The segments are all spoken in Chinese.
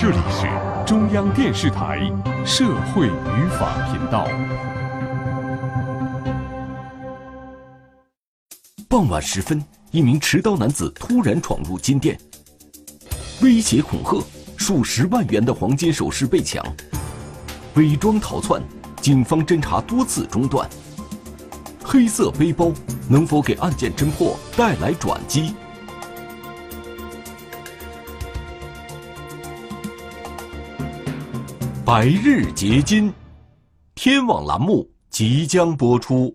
这里是中央电视台社会与法频道。傍晚时分，一名持刀男子突然闯入金店，威胁恐吓，数十万元的黄金首饰被抢，伪装逃窜，警方侦查多次中断。黑色背包能否给案件侦破带来转机？百日结金，天网栏目即将播出。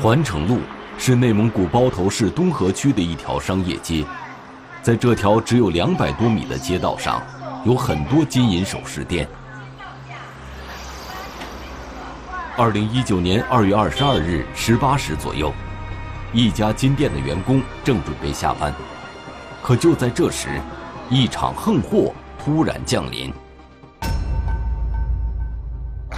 环城路是内蒙古包头市东河区的一条商业街，在这条只有两百多米的街道上，有很多金银首饰店。二零一九年二月二十二日十八时左右，一家金店的员工正准备下班，可就在这时，一场横祸突然降临。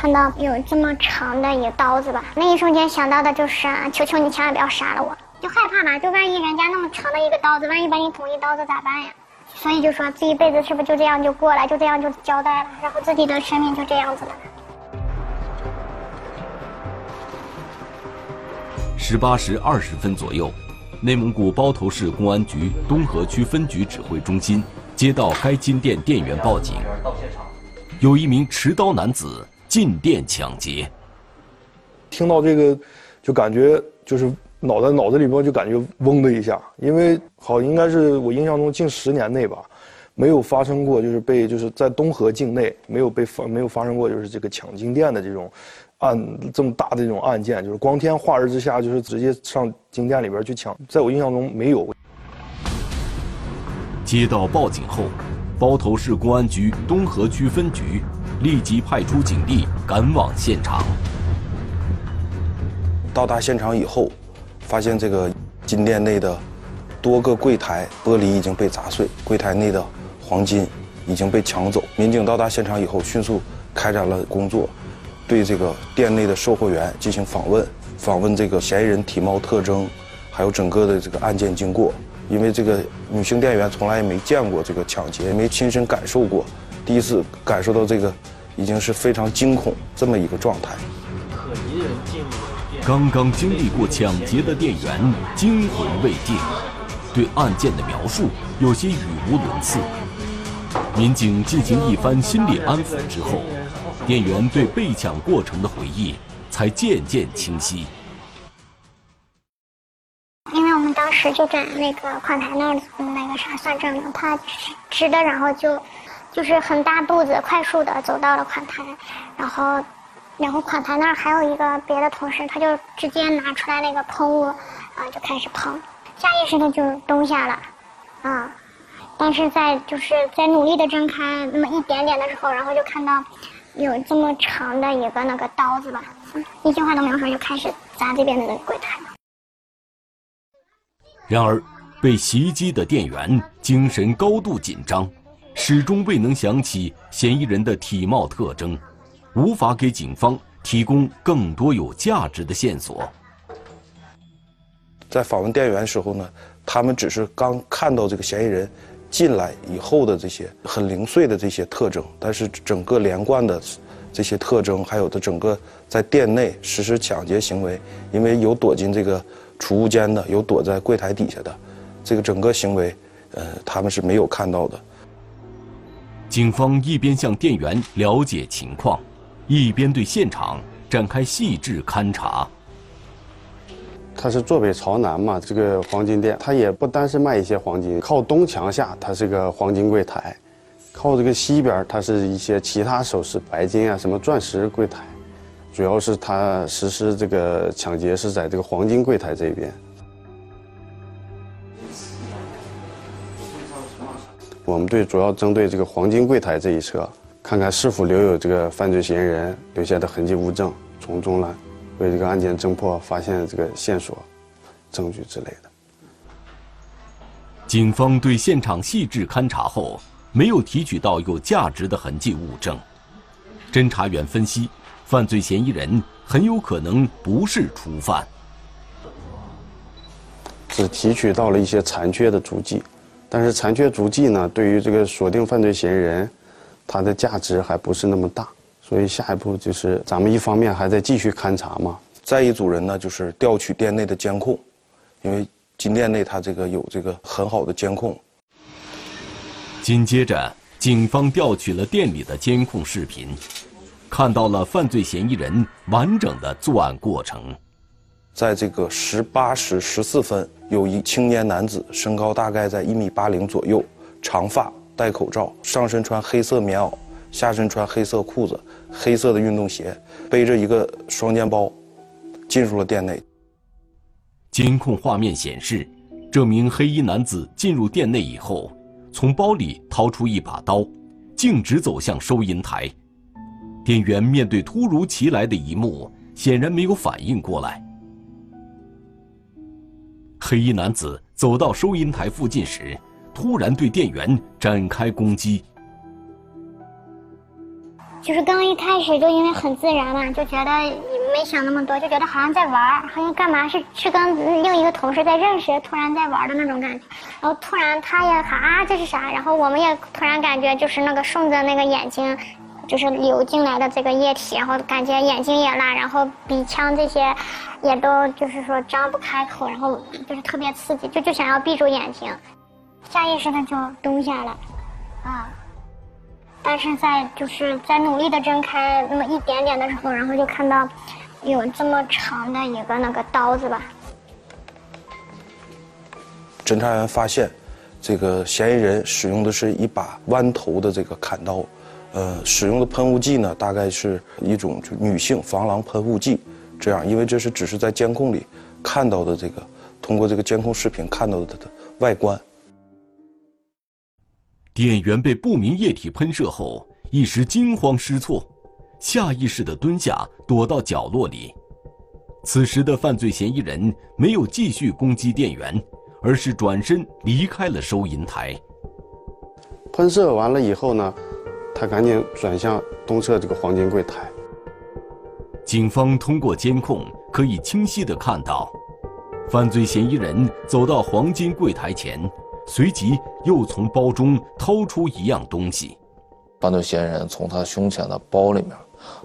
看到有这么长的一刀子吧，那一瞬间想到的就是啊求求你千万不要杀了我，就害怕嘛，就万一人家那么长的一个刀子，万一把你捅一刀子咋办呀？所以就说这一辈子是不是就这样就过了，就这样就交代了，然后自己的生命就这样子了。十八时二十分左右，内蒙古包头市公安局东河区分局指挥中心接到该金店店员报警，有一名持刀男子。进店抢劫，听到这个，就感觉就是脑袋脑子里边就感觉嗡的一下，因为好应该是我印象中近十年内吧，没有发生过就是被就是在东河境内没有被发没有发生过就是这个抢金店的这种案这么大的这种案件，就是光天化日之下就是直接上金店里边去抢，在我印象中没有。接到报警后，包头市公安局东河区分局。立即派出警力赶往现场。到达现场以后，发现这个金店内的多个柜台玻璃已经被砸碎，柜台内的黄金已经被抢走。民警到达现场以后，迅速开展了工作，对这个店内的售货员进行访问，访问这个嫌疑人体貌特征，还有整个的这个案件经过。因为这个女性店员从来也没见过这个抢劫，也没亲身感受过，第一次感受到这个。已经是非常惊恐这么一个状态。刚刚经历过抢劫的店员惊魂未定，对案件的描述有些语无伦次。民警进行一番心理安抚之后，店员对被抢过程的回忆才渐渐清晰。因为我们当时就在那个款台那儿那个啥算账呢，他直的，然后就。就是很大步子，快速的走到了款台，然后，然后款台那儿还有一个别的同事，他就直接拿出来那个喷雾，啊，就开始喷，下意识的就蹲下了，啊，但是在就是在努力的睁开那么一点点的时候，然后就看到有这么长的一个那个刀子吧，一句话都没有说就开始砸这边的那个柜台了。然而，被袭击的店员精神高度紧张。始终未能想起嫌疑人的体貌特征，无法给警方提供更多有价值的线索。在访问店员时候呢，他们只是刚看到这个嫌疑人进来以后的这些很零碎的这些特征，但是整个连贯的这些特征，还有的整个在店内实施抢劫行为，因为有躲进这个储物间的，有躲在柜台底下的，这个整个行为，呃，他们是没有看到的。警方一边向店员了解情况，一边对现场展开细致勘查。它是坐北朝南嘛，这个黄金店，它也不单是卖一些黄金。靠东墙下，它是个黄金柜台；靠这个西边，它是一些其他首饰、白金啊，什么钻石柜台。主要是它实施这个抢劫是在这个黄金柜台这边。我们队主要针对这个黄金柜台这一侧，看看是否留有这个犯罪嫌疑人留下的痕迹物证，从中呢为这个案件侦破发现这个线索、证据之类的。警方对现场细致勘查后，没有提取到有价值的痕迹物证。侦查员分析，犯罪嫌疑人很有可能不是初犯。只提取到了一些残缺的足迹，但是残缺足迹呢，对于这个锁定犯罪嫌疑人，它的价值还不是那么大。所以下一步就是咱们一方面还在继续勘查嘛，再一组人呢就是调取店内的监控，因为金店内它这个有这个很好的监控。紧接着，警方调取了店里的监控视频，看到了犯罪嫌疑人完整的作案过程。在这个十八时十四分，有一青年男子，身高大概在一米八零左右，长发，戴口罩，上身穿黑色棉袄，下身穿黑色裤子。黑色的运动鞋，背着一个双肩包，进入了店内。监控画面显示，这名黑衣男子进入店内以后，从包里掏出一把刀，径直走向收银台。店员面对突如其来的一幕，显然没有反应过来。黑衣男子走到收银台附近时，突然对店员展开攻击。就是刚一开始就因为很自然嘛，就觉得没想那么多，就觉得好像在玩儿，好像干嘛是是跟另一个同事在认识，突然在玩的那种感觉。然后突然他也喊啊这是啥？然后我们也突然感觉就是那个顺着那个眼睛，就是流进来的这个液体，然后感觉眼睛也辣，然后鼻腔这些也都就是说张不开口，然后就是特别刺激，就就想要闭住眼睛，下意识的就蹲下了，啊。但是在就是在努力的睁开那么一点点的时候，然后就看到有这么长的一个那个刀子吧。侦查员发现，这个嫌疑人使用的是一把弯头的这个砍刀，呃，使用的喷雾剂呢，大概是一种就女性防狼喷雾剂。这样，因为这是只是在监控里看到的这个，通过这个监控视频看到的它的外观。店员被不明液体喷射后，一时惊慌失措，下意识地蹲下，躲到角落里。此时的犯罪嫌疑人没有继续攻击店员，而是转身离开了收银台。喷射完了以后呢，他赶紧转向东侧这个黄金柜台。警方通过监控可以清晰的看到，犯罪嫌疑人走到黄金柜台前。随即又从包中掏出一样东西，犯罪嫌疑人从他胸前的包里面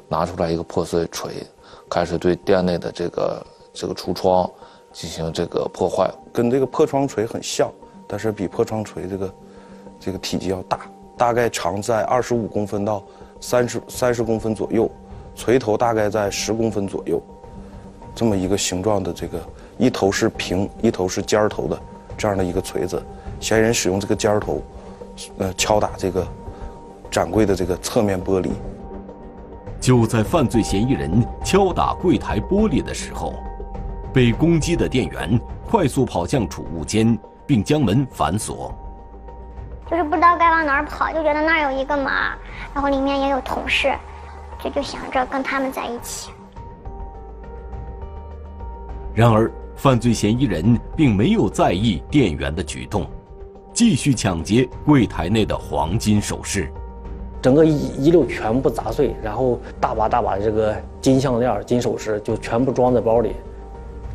拿出来一个破碎锤，开始对店内的这个这个橱窗进行这个破坏，跟这个破窗锤很像，但是比破窗锤这个这个体积要大，大概长在二十五公分到三十三十公分左右，锤头大概在十公分左右，这么一个形状的这个一头是平，一头是尖头的这样的一个锤子。嫌疑人使用这个尖头，呃，敲打这个展柜的这个侧面玻璃。就在犯罪嫌疑人敲打柜台玻璃的时候，被攻击的店员快速跑向储物间，并将门反锁。就是不知道该往哪儿跑，就觉得那儿有一个门，然后里面也有同事，就就想着跟他们在一起。然而，犯罪嫌疑人并没有在意店员的举动。继续抢劫柜台内的黄金首饰，整个一一溜全部砸碎，然后大把大把这个金项链、金首饰就全部装在包里，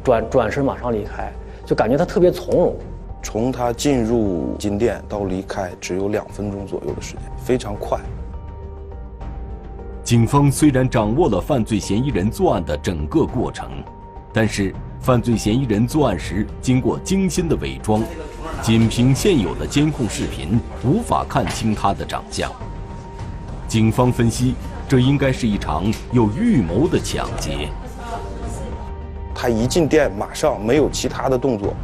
转转身马上离开，就感觉他特别从容。从他进入金店到离开只有两分钟左右的时间，非常快。警方虽然掌握了犯罪嫌疑人作案的整个过程，但是犯罪嫌疑人作案时经过精心的伪装。仅凭现有的监控视频，无法看清他的长相。警方分析，这应该是一场有预谋的抢劫。他一进店，马上没有其他的动作，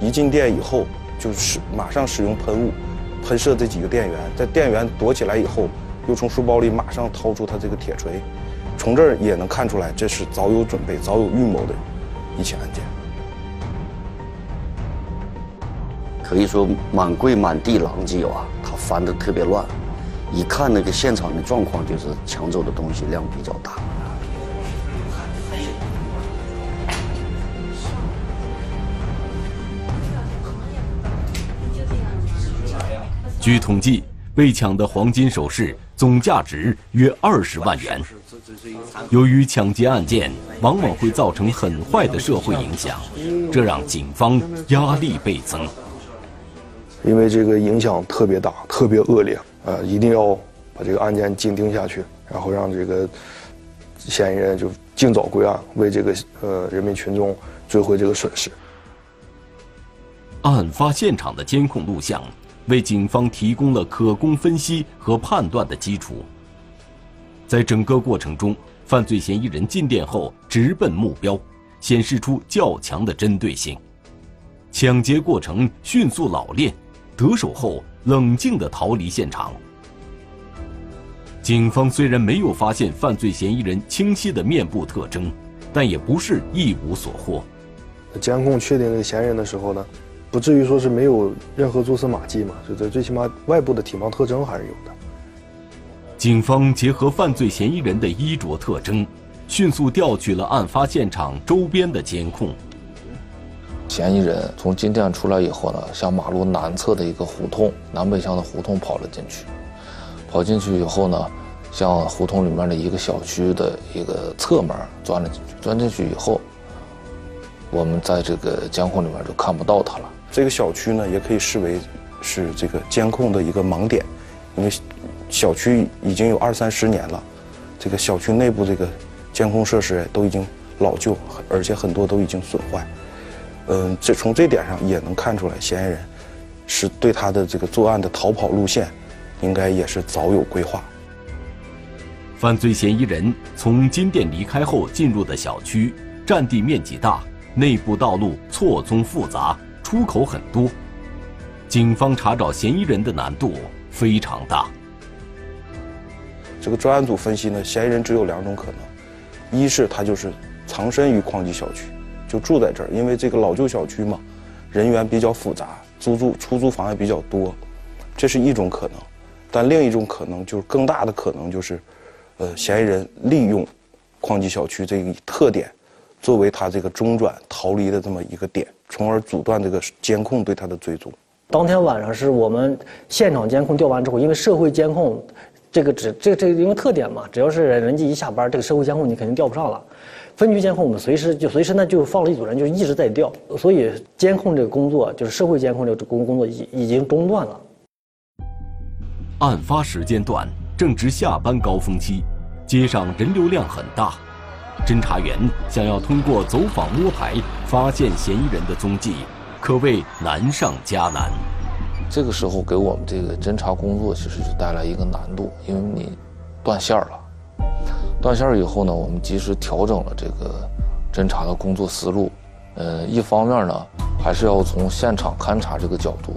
一进店以后就是马上使用喷雾，喷射这几个店员。在店员躲起来以后，又从书包里马上掏出他这个铁锤。从这儿也能看出来，这是早有准备、早有预谋的一起案件。可以说满柜满地狼藉啊，他翻得特别乱，一看那个现场的状况，就是抢走的东西量比较大。据统计，被抢的黄金首饰总价值约二十万元。由于抢劫案件往往会造成很坏的社会影响，这让警方压力倍增。因为这个影响特别大，特别恶劣，呃，一定要把这个案件紧盯下去，然后让这个嫌疑人就尽早归案，为这个呃人民群众追回这个损失。案发现场的监控录像为警方提供了可供分析和判断的基础。在整个过程中，犯罪嫌疑人进店后直奔目标，显示出较强的针对性。抢劫过程迅速老练。得手后，冷静地逃离现场。警方虽然没有发现犯罪嫌疑人清晰的面部特征，但也不是一无所获。监控确定这个嫌疑人的时候呢，不至于说是没有任何蛛丝马迹嘛，就这最起码外部的体貌特征还是有的。警方结合犯罪嫌疑人的衣着特征，迅速调取了案发现场周边的监控。嫌疑人从金店出来以后呢，向马路南侧的一个胡同，南北向的胡同跑了进去。跑进去以后呢，向胡同里面的一个小区的一个侧门钻了进去。钻进去以后，我们在这个监控里面就看不到他了。这个小区呢，也可以视为是这个监控的一个盲点，因为小区已经有二三十年了，这个小区内部这个监控设施都已经老旧，而且很多都已经损坏。嗯，这从这点上也能看出来，嫌疑人是对他的这个作案的逃跑路线，应该也是早有规划。犯罪嫌疑人从金店离开后进入的小区，占地面积大，内部道路错综复杂，出口很多，警方查找嫌疑人的难度非常大。这个专案组分析呢，嫌疑人只有两种可能，一是他就是藏身于矿机小区。就住在这儿，因为这个老旧小区嘛，人员比较复杂，租住出租房也比较多，这是一种可能。但另一种可能就是更大的可能就是，呃，嫌疑人利用矿机小区这个特点，作为他这个中转逃离的这么一个点，从而阻断这个监控对他的追踪。当天晚上是我们现场监控调完之后，因为社会监控这个只这这因为特点嘛，只要是人家一下班，这个社会监控你肯定调不上了。分局监控，我们随时就随时呢就放了一组人，就一直在调，所以监控这个工作，就是社会监控这个工工作已已经中断了。案发时间段正值下班高峰期，街上人流量很大，侦查员想要通过走访摸排发现嫌疑人的踪迹，可谓难上加难。这个时候给我们这个侦查工作其实是带来一个难度，因为你断线了。断线以后呢，我们及时调整了这个侦查的工作思路。呃，一方面呢，还是要从现场勘查这个角度，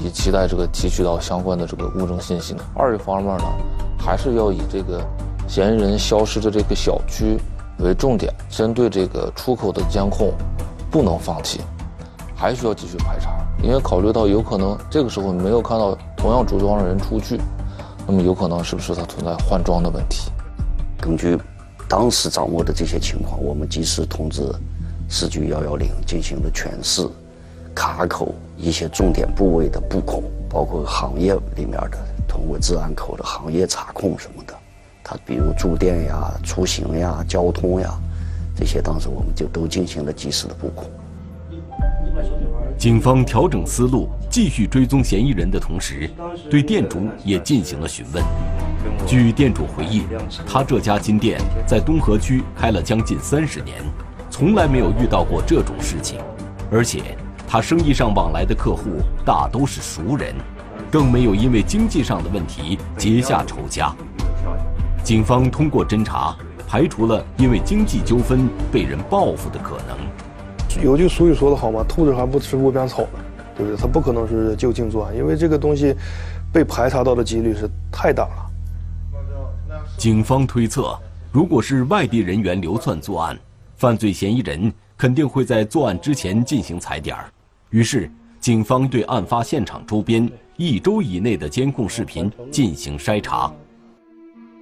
以期待这个提取到相关的这个物证信息呢；二一方面呢，还是要以这个嫌疑人消失的这个小区为重点，针对这个出口的监控不能放弃，还需要继续排查。因为考虑到有可能这个时候没有看到同样着装的人出去，那么有可能是不是他存在换装的问题？根据当时掌握的这些情况，我们及时通知市局幺幺零进行了全市卡口一些重点部位的布控，包括行业里面的通过治安口的行业查控什么的。他比如住店呀、出行呀、交通呀这些，当时我们就都进行了及时的布控。警方调整思路，继续追踪嫌疑人的同时，对店主也进行了询问。据店主回忆，他这家金店在东河区开了将近三十年，从来没有遇到过这种事情，而且他生意上往来的客户大都是熟人，更没有因为经济上的问题结下仇家。警方通过侦查，排除了因为经济纠纷被人报复的可能。有句俗语说得好嘛，“兔子还不吃窝边草呢”，对不对？他不可能是就近作案，因为这个东西被排查到的几率是太大了。警方推测，如果是外地人员流窜作案，犯罪嫌疑人肯定会在作案之前进行踩点儿。于是，警方对案发现场周边一周以内的监控视频进行筛查。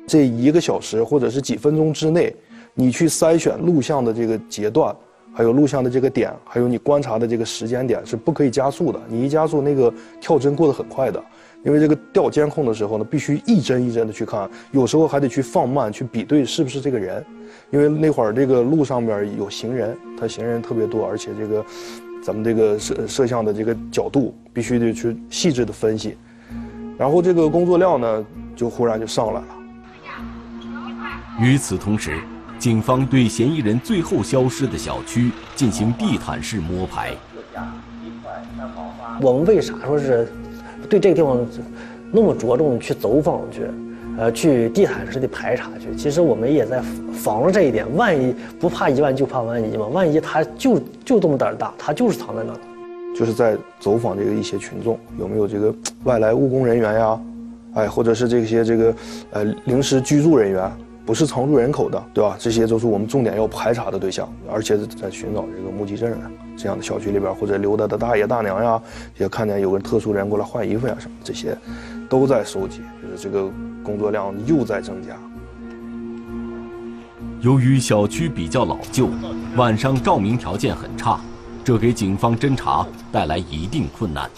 这一个小时或者是几分钟之内，你去筛选录像的这个阶段，还有录像的这个点，还有你观察的这个时间点是不可以加速的。你一加速，那个跳帧过得很快的。因为这个调监控的时候呢，必须一帧一帧的去看，有时候还得去放慢去比对是不是这个人，因为那会儿这个路上边有行人，他行人特别多，而且这个咱们这个摄摄像的这个角度必须得去细致的分析，然后这个工作量呢就忽然就上来了。与此同时，警方对嫌疑人最后消失的小区进行地毯式摸排。我们为啥说是对这个地方那么着重去走访去，呃，去地毯式的排查去？其实我们也在防着这一点，万一不怕一万就怕万一嘛，万一他就就这么胆儿大，他就是藏在那儿。就是在走访这个一些群众，有没有这个外来务工人员呀？哎，或者是这些这个呃临时居住人员，不是常住人口的，对吧？这些都是我们重点要排查的对象，而且在寻找这个目击证人。这样的小区里边，或者溜达的大爷大娘呀，也看见有个特殊人过来换衣服呀什么，这些都在收集，就是这个工作量又在增加。由于小区比较老旧，晚上照明条件很差，这给警方侦查带来一定困难。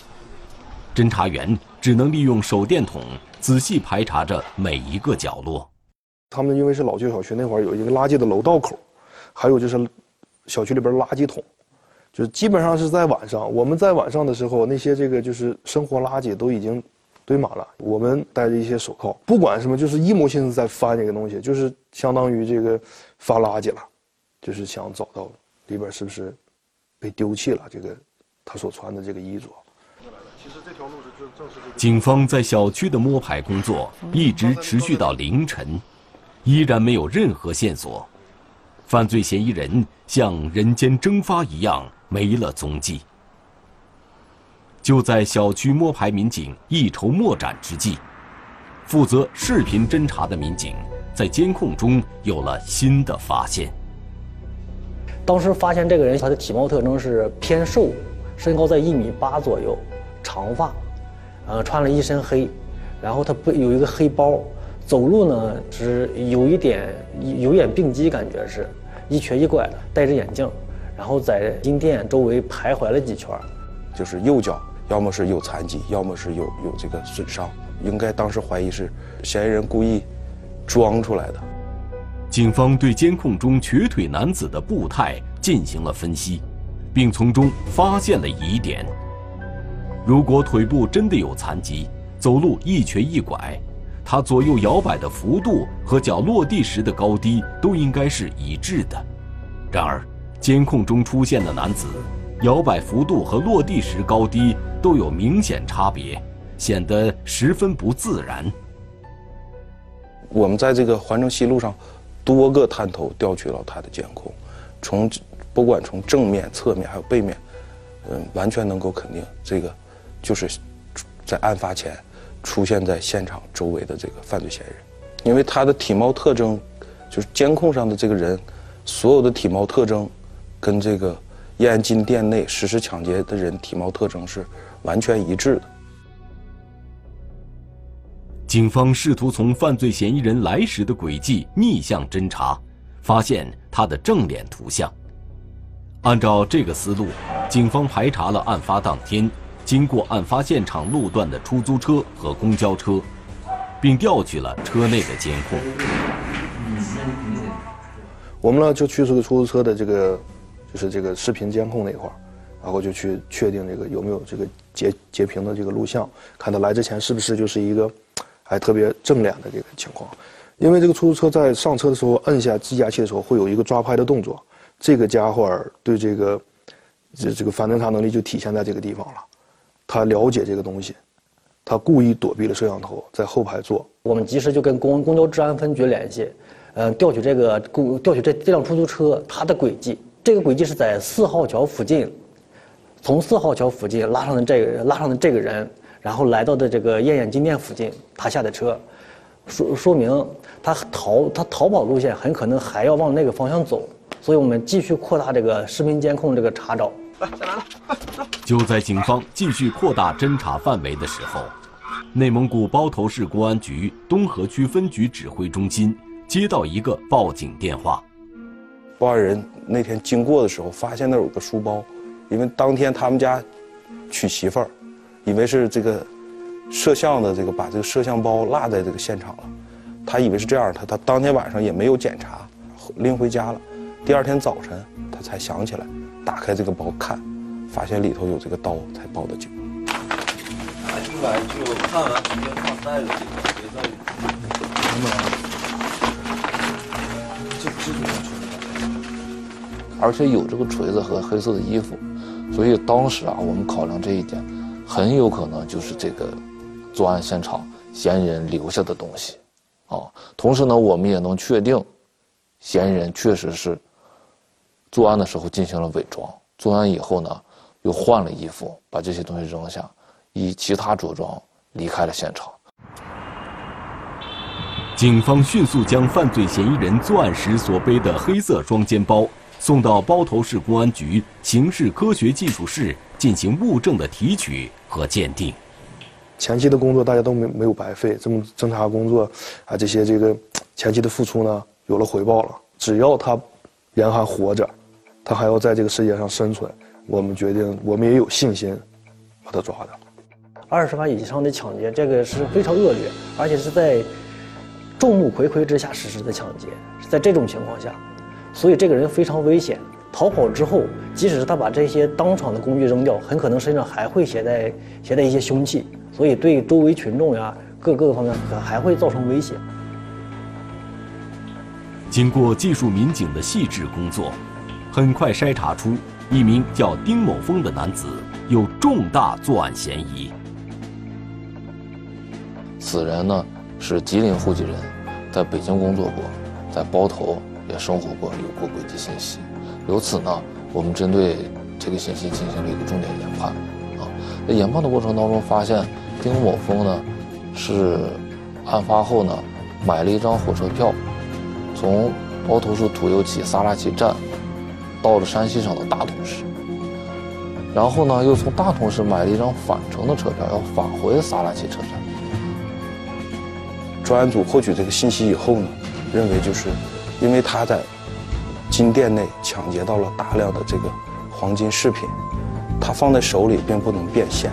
侦查员只能利用手电筒仔细排查着每一个角落。他们因为是老旧小区，那会儿有一个垃圾的楼道口，还有就是小区里边垃圾桶。就是基本上是在晚上，我们在晚上的时候，那些这个就是生活垃圾都已经堆满了。我们戴着一些手铐，不管什么，就是一模心思在翻这个东西，就是相当于这个发垃圾了，就是想找到里边是不是被丢弃了这个他所穿的这个衣着。警方在小区的摸排工作一直持续到凌晨，依然没有任何线索，犯罪嫌疑人像人间蒸发一样。没了踪迹。就在小区摸排民警一筹莫展之际，负责视频侦查的民警在监控中有了新的发现。当时发现这个人，他的体貌特征是偏瘦，身高在一米八左右，长发，呃，穿了一身黑，然后他背有一个黑包，走路呢是有一点有眼病机，感觉是一瘸一拐的，戴着眼镜。然后在金店周围徘徊了几圈，就是右脚要么是有残疾，要么是有有这个损伤，应该当时怀疑是嫌疑人故意装出来的。警方对监控中瘸腿男子的步态进行了分析，并从中发现了疑点。如果腿部真的有残疾，走路一瘸一拐，他左右摇摆的幅度和脚落地时的高低都应该是一致的。然而。监控中出现的男子，摇摆幅度和落地时高低都有明显差别，显得十分不自然。我们在这个环城西路上，多个探头调取了他的监控，从不管从正面、侧面还有背面，嗯，完全能够肯定这个就是在案发前出现在现场周围的这个犯罪嫌疑人，因为他的体貌特征，就是监控上的这个人所有的体貌特征。跟这个燕安金店内实施抢劫的人体貌特征是完全一致的。警方试图从犯罪嫌疑人来时的轨迹逆向侦查，发现他的正脸图像。按照这个思路，警方排查了案发当天经过案发现场路段的出租车和公交车，并调取了车内的监控。我们呢就去这个出租车的这个。就是这个视频监控那块儿，然后就去确定这个有没有这个截截屏的这个录像，看他来之前是不是就是一个，还特别正脸的这个情况。因为这个出租车在上车的时候摁下计价器的时候会有一个抓拍的动作，这个家伙儿对这个这这个反侦查能力就体现在这个地方了。他了解这个东西，他故意躲避了摄像头，在后排坐。我们及时就跟公公交治安分局联系，嗯，调取这个公调取这这辆出租车它的轨迹。这个轨迹是在四号桥附近，从四号桥附近拉上的这个拉上的这个人，然后来到的这个燕燕金店附近，他下的车，说说明他逃他逃跑路线很可能还要往那个方向走，所以我们继续扩大这个视频监控这个查找。来，下来了。就在警方继续扩大侦查范围的时候，内蒙古包头市公安局东河区分局指挥中心接到一个报警电话。报案人那天经过的时候，发现那有个书包，因为当天他们家娶媳妇儿，以为是这个摄像的这个把这个摄像包落在这个现场了，他以为是这样，他他当天晚上也没有检查，拎回家了。第二天早晨他才想起来，打开这个包看，发现里头有这个刀，才报的警。拿进来就看完直接放袋子里，别在里面。这这种锤子，而且有这个锤子和黑色的衣服，所以当时啊，我们考量这一点，很有可能就是这个作案现场嫌疑人留下的东西，啊，同时呢，我们也能确定，嫌疑人确实是作案的时候进行了伪装，作案以后呢，又换了衣服，把这些东西扔下，以其他着装离开了现场。警方迅速将犯罪嫌疑人作案时所背的黑色双肩包送到包头市公安局刑事科学技术室进行物证的提取和鉴定。前期的工作大家都没没有白费，这么侦查工作啊，这些这个前期的付出呢有了回报了。只要他人还活着，他还要在这个世界上生存，我们决定，我们也有信心把他抓的。二十万以上的抢劫，这个是非常恶劣，而且是在。众目睽睽之下实施的抢劫，是在这种情况下，所以这个人非常危险。逃跑之后，即使是他把这些当场的工具扔掉，很可能身上还会携带携带一些凶器，所以对周围群众呀各各个方面可还会造成威胁。经过技术民警的细致工作，很快筛查出一名叫丁某峰的男子有重大作案嫌疑。此人呢？是吉林户籍人，在北京工作过，在包头也生活过，有过轨迹信息。由此呢，我们针对这个信息进行了一个重点研判。啊，在研判的过程当中，发现丁某峰呢，是案发后呢，买了一张火车票，从包头市土右旗撒拉齐站，到了山西省的大同市，然后呢，又从大同市买了一张返程的车票，要返回萨拉齐车站。专案组获取这个信息以后呢，认为就是，因为他在金店内抢劫到了大量的这个黄金饰品，他放在手里并不能变现。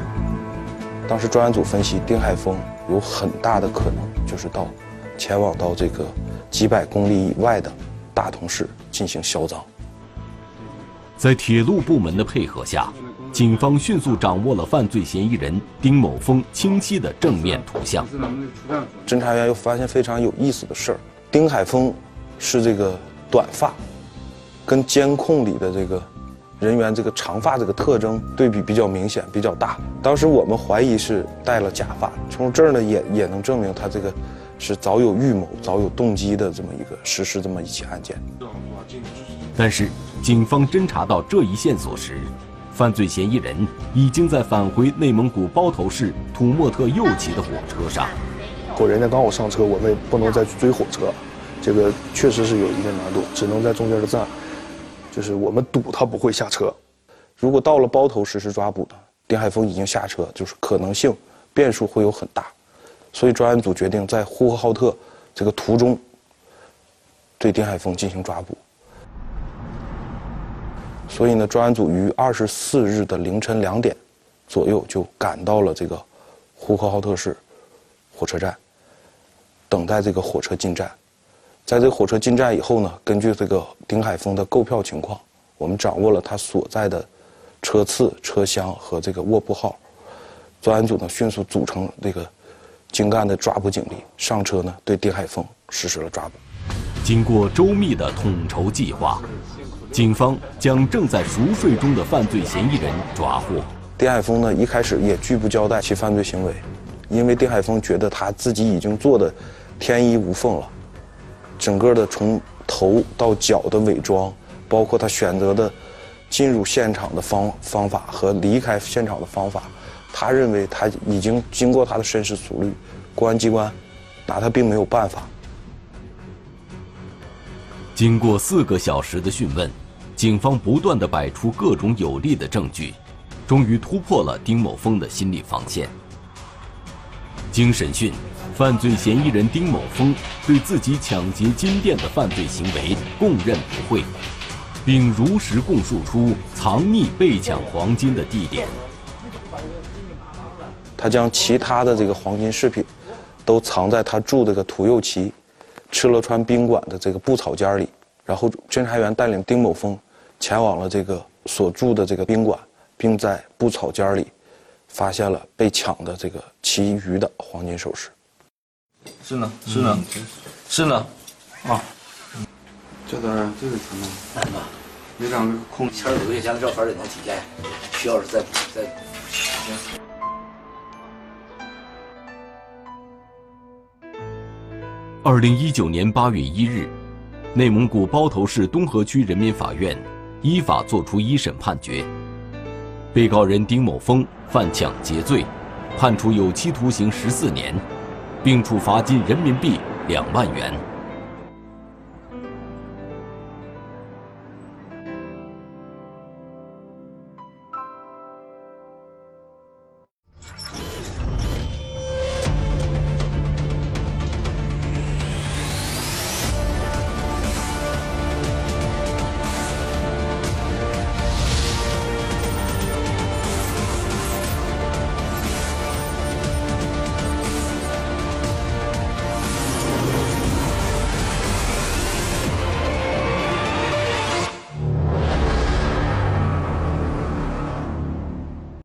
当时专案组分析，丁海峰有很大的可能就是到前往到这个几百公里以外的大同市进行销赃。在铁路部门的配合下，警方迅速掌握了犯罪嫌疑人丁某峰清晰的正面图像。侦查员又发现非常有意思的事儿：丁海峰是这个短发，跟监控里的这个人员这个长发这个特征对比比较明显、比较大。当时我们怀疑是戴了假发，从这儿呢也也能证明他这个是早有预谋、早有动机的这么一个实施这么一起案件。但是。警方侦查到这一线索时，犯罪嫌疑人已经在返回内蒙古包头市土默特右旗的火车上。或人家刚好上车，我们不能再去追火车，这个确实是有一定难度，只能在中间的站，就是我们堵他不会下车。如果到了包头实施抓捕的，丁海峰已经下车，就是可能性变数会有很大，所以专案组决定在呼和浩特这个途中对丁海峰进行抓捕。所以呢，专案组于二十四日的凌晨两点左右就赶到了这个呼和浩特市火车站，等待这个火车进站。在这个火车进站以后呢，根据这个丁海峰的购票情况，我们掌握了他所在的车次、车厢和这个卧铺号。专案组呢，迅速组成这个精干的抓捕警力，上车呢，对丁海峰实施了抓捕。经过周密的统筹计划。警方将正在熟睡中的犯罪嫌疑人抓获。丁海峰呢，一开始也拒不交代其犯罪行为，因为丁海峰觉得他自己已经做的天衣无缝了，整个的从头到脚的伪装，包括他选择的进入现场的方方法和离开现场的方法，他认为他已经经过他的深思熟虑，公安机关拿他并没有办法。经过四个小时的讯问。警方不断的摆出各种有力的证据，终于突破了丁某峰的心理防线。经审讯，犯罪嫌疑人丁某峰对自己抢劫金店的犯罪行为供认不讳，并如实供述出藏匿被抢黄金的地点。他将其他的这个黄金饰品，都藏在他住这个土右旗敕勒川宾馆的这个布草间里。然后侦查员带领丁某峰前往了这个所住的这个宾馆，并在布草间里发现了被抢的这个其余的黄金首饰。是呢，是呢，是呢，啊，这段这是什么？那什么，有两个空前儿有以前的照片也能体现，需要是再再。二零一九年八月一日，内蒙古包头市东河区人民法院依法作出一审判决，被告人丁某峰犯抢劫罪，判处有期徒刑十四年，并处罚金人民币两万元。